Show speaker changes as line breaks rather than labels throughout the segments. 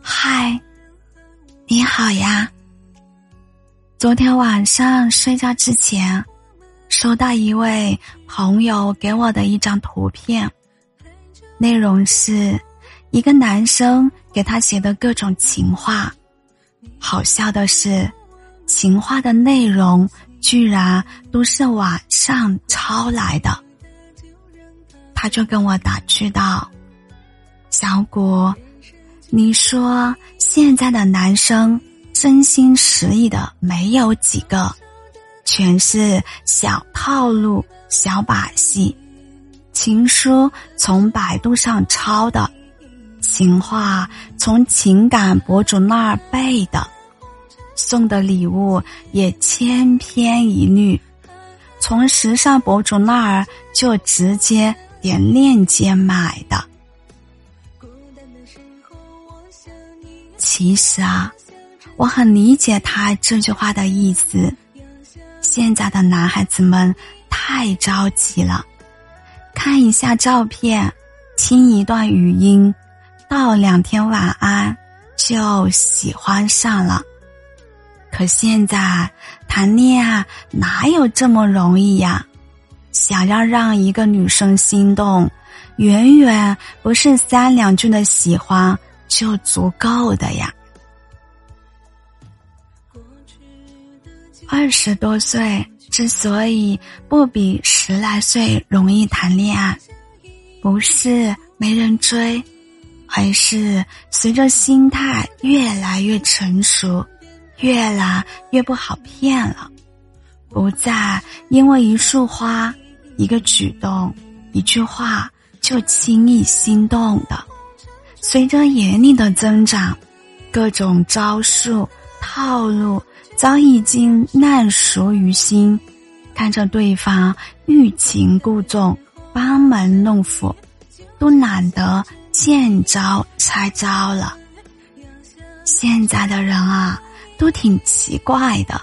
嗨，你好呀。昨天晚上睡觉之前，收到一位朋友给我的一张图片，内容是一个男生给他写的各种情话。好笑的是，情话的内容居然都是网上抄来的。他就跟我打趣道：“小谷，你说现在的男生真心实意的没有几个，全是小套路、小把戏。情书从百度上抄的，情话从情感博主那儿背的，送的礼物也千篇一律，从时尚博主那儿就直接。”点链接买的。其实啊，我很理解他这句话的意思。现在的男孩子们太着急了，看一下照片，听一段语音，道两天晚安，就喜欢上了。可现在谈恋爱哪有这么容易呀？想要让一个女生心动，远远不是三两句的喜欢就足够的呀。二十多岁之所以不比十来岁容易谈恋爱，不是没人追，而是随着心态越来越成熟，越来越不好骗了，不再因为一束花。一个举动，一句话就轻易心动的，随着年龄的增长，各种招数套路早已经烂熟于心，看着对方欲擒故纵、班门弄斧，都懒得见招拆招了。现在的人啊，都挺奇怪的，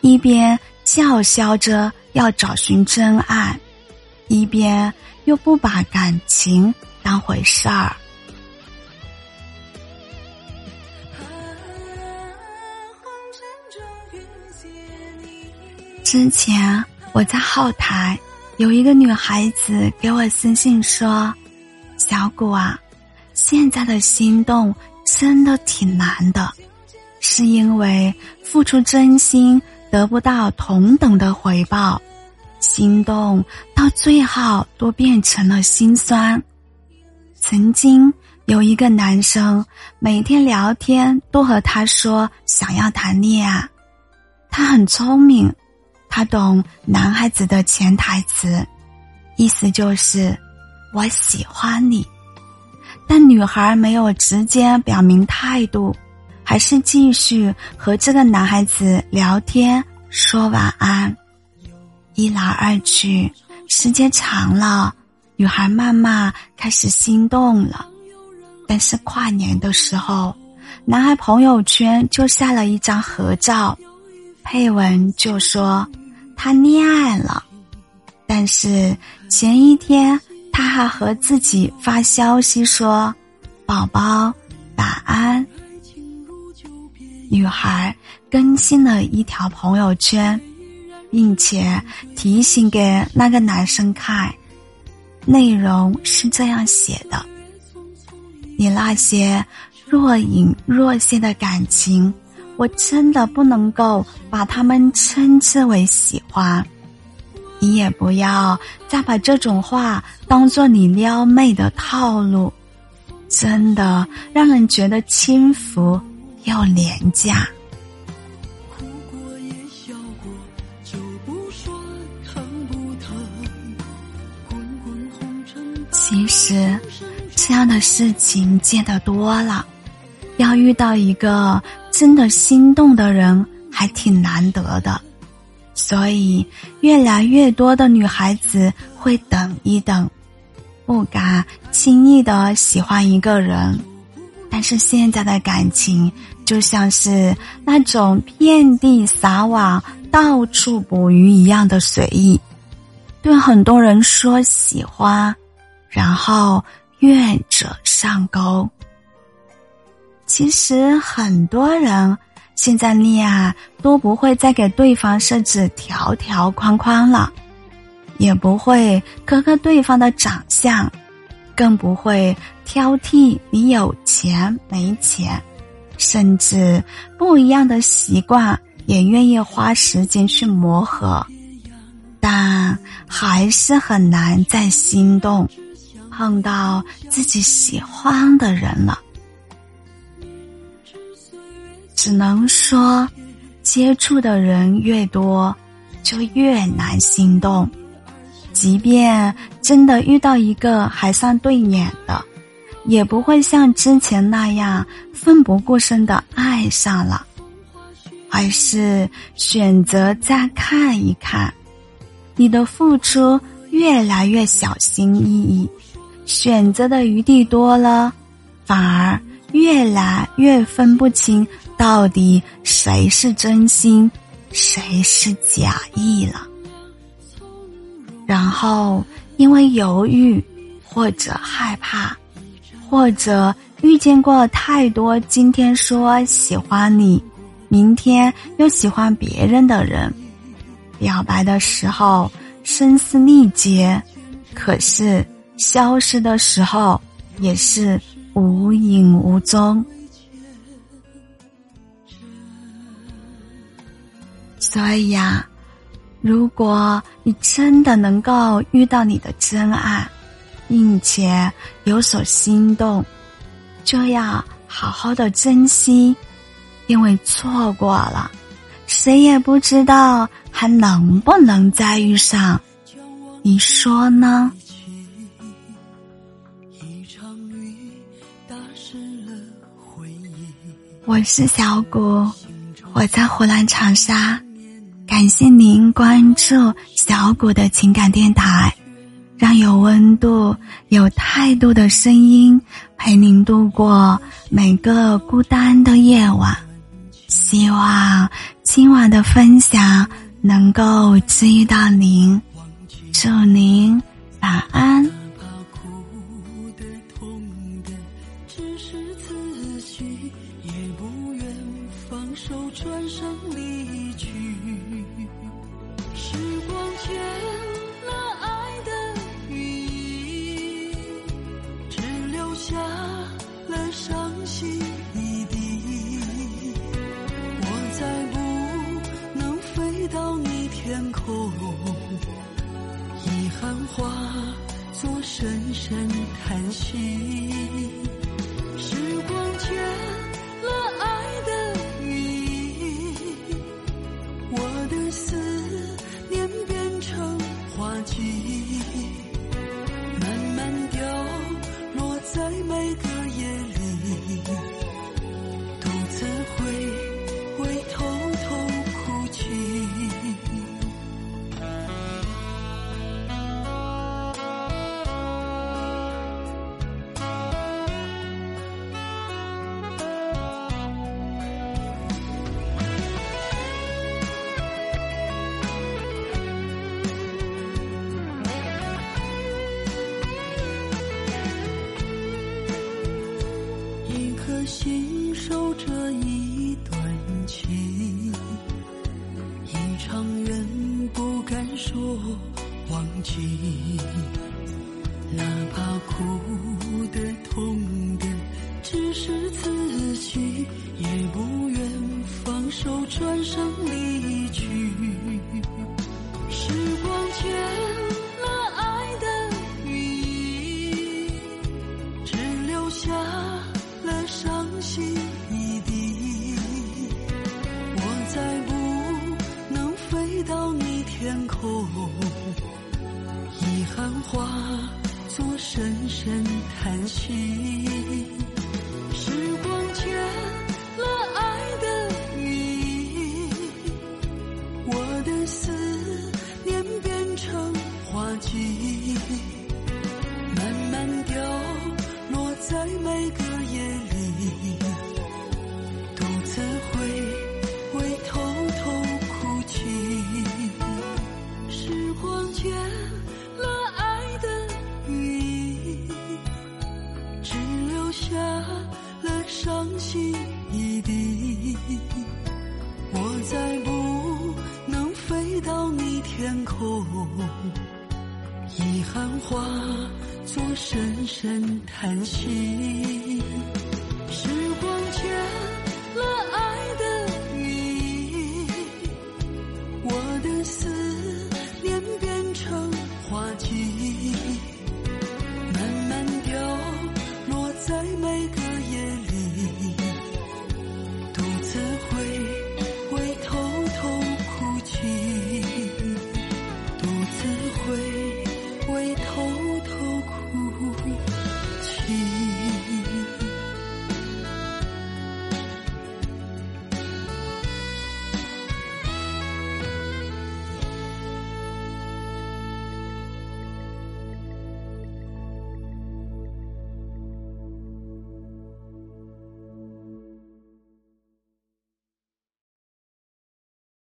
一边叫嚣着。要找寻真爱，一边又不把感情当回事儿。之前我在后台有一个女孩子给我私信说：“小谷啊，现在的心动真的挺难的，是因为付出真心得不到同等的回报。”心动到最后都变成了心酸。曾经有一个男生，每天聊天都和他说想要谈恋爱。他很聪明，他懂男孩子的潜台词，意思就是我喜欢你。但女孩没有直接表明态度，还是继续和这个男孩子聊天，说晚安。一来二去，时间长了，女孩慢慢开始心动了。但是跨年的时候，男孩朋友圈就晒了一张合照，配文就说他恋爱了。但是前一天他还和自己发消息说：“宝宝晚安。”女孩更新了一条朋友圈。并且提醒给那个男生看，内容是这样写的：“你那些若隐若现的感情，我真的不能够把他们称之为喜欢。你也不要再把这种话当做你撩妹的套路，真的让人觉得轻浮又廉价。”其实，这样的事情见得多了，要遇到一个真的心动的人还挺难得的，所以越来越多的女孩子会等一等，不敢轻易的喜欢一个人。但是现在的感情就像是那种遍地撒网、到处捕鱼一样的随意，对很多人说喜欢。然后愿者上钩，其实很多人现在恋爱都不会再给对方设置条条框框了，也不会苛刻对方的长相，更不会挑剔你有钱没钱，甚至不一样的习惯也愿意花时间去磨合，但还是很难再心动，碰到自己喜欢的人了。只能说，接触的人越多，就越难心动。即便真的遇到一个还算对眼的，也不会像之前那样奋不顾身的爱上了，而是选择再看一看。你的付出越来越小心翼翼，选择的余地多了，反而越来越分不清。到底谁是真心，谁是假意了？然后因为犹豫，或者害怕，或者遇见过太多今天说喜欢你，明天又喜欢别人的人，表白的时候声嘶力竭，可是消失的时候也是无影无踪。所以呀，如果你真的能够遇到你的真爱，并且有所心动，就要好好的珍惜，因为错过了，谁也不知道还能不能再遇上。你说呢？我是小谷，我在湖南长沙。感谢您关注小谷的情感电台，让有温度、有态度的声音陪您度过每个孤单的夜晚。希望今晚的分享能够治愈到您，祝您晚安。转身离去伤口遗憾化作深深叹息。哭的痛的只是自己也不愿放手转身离去。时光卷了爱的羽翼只留下了伤心一地我再不能飞到你
天空。深深叹息，